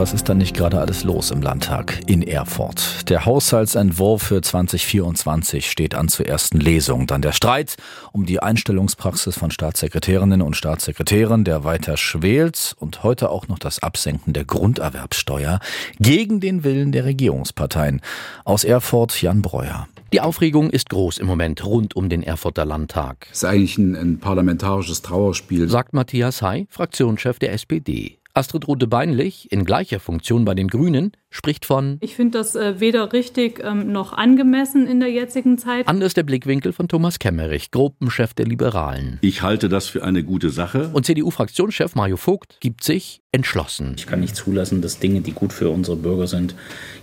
Was ist dann nicht gerade alles los im Landtag in Erfurt? Der Haushaltsentwurf für 2024 steht an zur ersten Lesung. Dann der Streit um die Einstellungspraxis von Staatssekretärinnen und Staatssekretären, der weiter schwelt und heute auch noch das Absenken der Grunderwerbsteuer gegen den Willen der Regierungsparteien. Aus Erfurt Jan Breuer. Die Aufregung ist groß im Moment rund um den Erfurter Landtag. Es ist eigentlich ein, ein parlamentarisches Trauerspiel, sagt Matthias Hay, Fraktionschef der SPD. Astrid Rode Beinlich, in gleicher Funktion bei den Grünen, spricht von Ich finde das äh, weder richtig ähm, noch angemessen in der jetzigen Zeit. Anders der Blickwinkel von Thomas Kemmerich, Gruppenchef der Liberalen. Ich halte das für eine gute Sache. Und CDU-Fraktionschef Mario Vogt gibt sich entschlossen. Ich kann nicht zulassen, dass Dinge, die gut für unsere Bürger sind,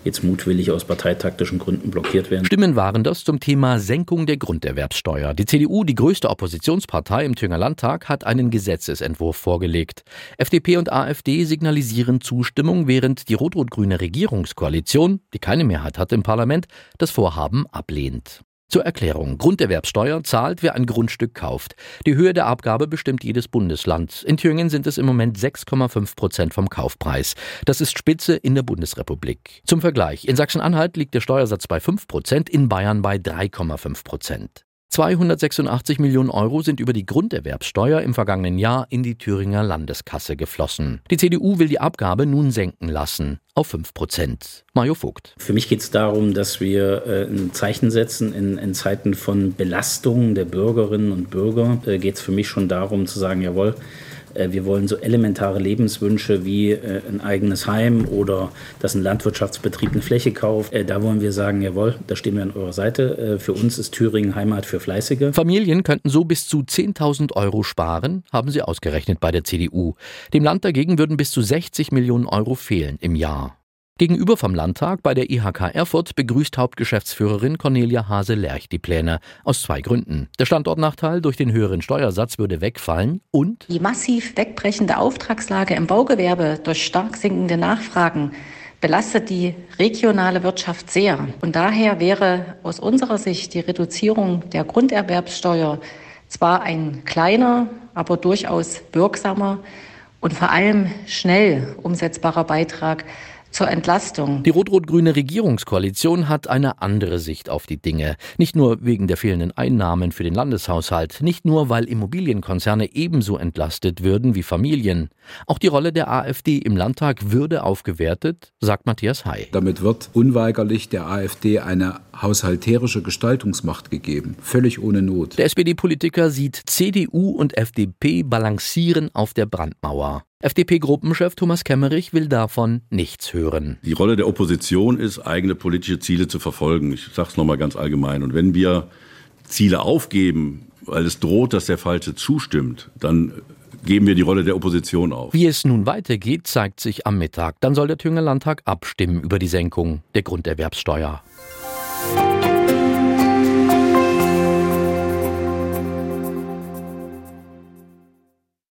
jetzt mutwillig aus parteitaktischen Gründen blockiert werden. Stimmen waren das zum Thema Senkung der Grunderwerbssteuer. Die CDU, die größte Oppositionspartei im Thüringer Landtag, hat einen Gesetzesentwurf vorgelegt. FDP und AfD signalisieren Zustimmung, während die rot-rot-grüne Regierungskoalition, die keine Mehrheit hat im Parlament, das Vorhaben ablehnt. Zur Erklärung. Grunderwerbsteuer zahlt, wer ein Grundstück kauft. Die Höhe der Abgabe bestimmt jedes Bundesland. In Thüringen sind es im Moment 6,5 Prozent vom Kaufpreis. Das ist Spitze in der Bundesrepublik. Zum Vergleich. In Sachsen-Anhalt liegt der Steuersatz bei 5 Prozent, in Bayern bei 3,5 Prozent. 286 Millionen Euro sind über die Grunderwerbssteuer im vergangenen Jahr in die Thüringer Landeskasse geflossen. Die CDU will die Abgabe nun senken lassen auf 5 Prozent. Mario Vogt. Für mich geht es darum, dass wir äh, ein Zeichen setzen in, in, Zeiten von Belastung der Bürgerinnen und Bürger. Äh, geht es für mich schon darum zu sagen, jawohl, wir wollen so elementare Lebenswünsche wie äh, ein eigenes Heim oder dass ein Landwirtschaftsbetrieb eine Fläche kauft. Äh, da wollen wir sagen, jawohl, da stehen wir an eurer Seite. Für uns ist Thüringen Heimat für Fleißige. Familien könnten so bis zu 10.000 Euro sparen, haben sie ausgerechnet bei der CDU. Dem Land dagegen würden bis zu 60 Millionen Euro fehlen im Jahr. Gegenüber vom Landtag bei der IHK Erfurt begrüßt Hauptgeschäftsführerin Cornelia Hase-Lerch die Pläne. Aus zwei Gründen. Der Standortnachteil durch den höheren Steuersatz würde wegfallen und die massiv wegbrechende Auftragslage im Baugewerbe durch stark sinkende Nachfragen belastet die regionale Wirtschaft sehr. Und daher wäre aus unserer Sicht die Reduzierung der Grunderwerbssteuer zwar ein kleiner, aber durchaus wirksamer und vor allem schnell umsetzbarer Beitrag zur Entlastung. Die rot-rot-grüne Regierungskoalition hat eine andere Sicht auf die Dinge. Nicht nur wegen der fehlenden Einnahmen für den Landeshaushalt, nicht nur, weil Immobilienkonzerne ebenso entlastet würden wie Familien. Auch die Rolle der AfD im Landtag würde aufgewertet, sagt Matthias Hay. Damit wird unweigerlich der AfD eine haushalterische Gestaltungsmacht gegeben, völlig ohne Not. Der SPD-Politiker sieht CDU und FDP balancieren auf der Brandmauer. FDP-Gruppenchef Thomas Kemmerich will davon nichts hören. Die Rolle der Opposition ist, eigene politische Ziele zu verfolgen. Ich sage es nochmal ganz allgemein. Und wenn wir Ziele aufgeben, weil es droht, dass der Falsche zustimmt, dann geben wir die Rolle der Opposition auf. Wie es nun weitergeht, zeigt sich am Mittag. Dann soll der Thüringer Landtag abstimmen über die Senkung der Grunderwerbssteuer.